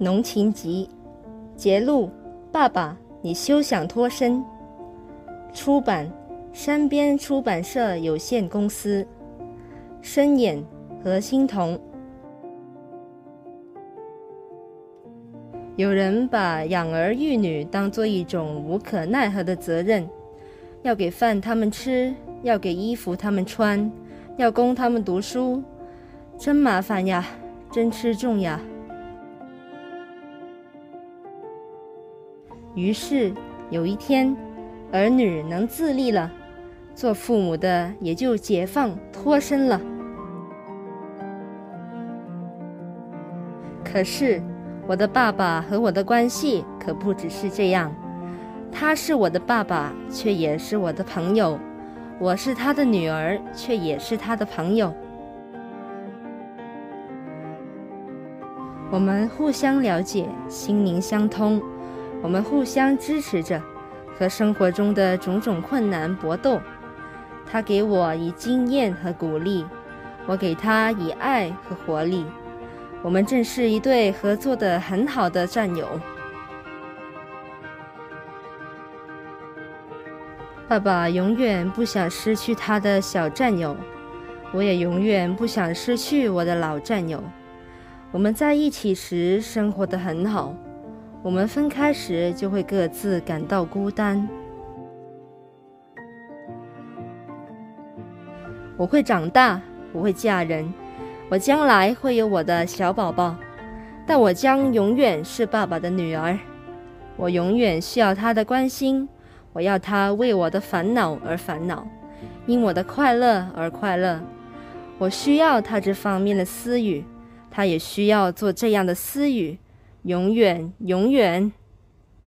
浓情集，节录：爸爸，你休想脱身。出版：山边出版社有限公司。声演：何欣彤。有人把养儿育女当做一种无可奈何的责任，要给饭他们吃，要给衣服他们穿，要供他们读书，真麻烦呀，真吃重呀。于是有一天，儿女能自立了，做父母的也就解放脱身了。可是，我的爸爸和我的关系可不只是这样，他是我的爸爸，却也是我的朋友；我是他的女儿，却也是他的朋友。我们互相了解，心灵相通。我们互相支持着，和生活中的种种困难搏斗。他给我以经验和鼓励，我给他以爱和活力。我们正是一对合作的很好的战友。爸爸永远不想失去他的小战友，我也永远不想失去我的老战友。我们在一起时生活的很好。我们分开时，就会各自感到孤单。我会长大，我会嫁人，我将来会有我的小宝宝，但我将永远是爸爸的女儿。我永远需要他的关心，我要他为我的烦恼而烦恼，因我的快乐而快乐。我需要他这方面的私语，他也需要做这样的私语。永远，永远。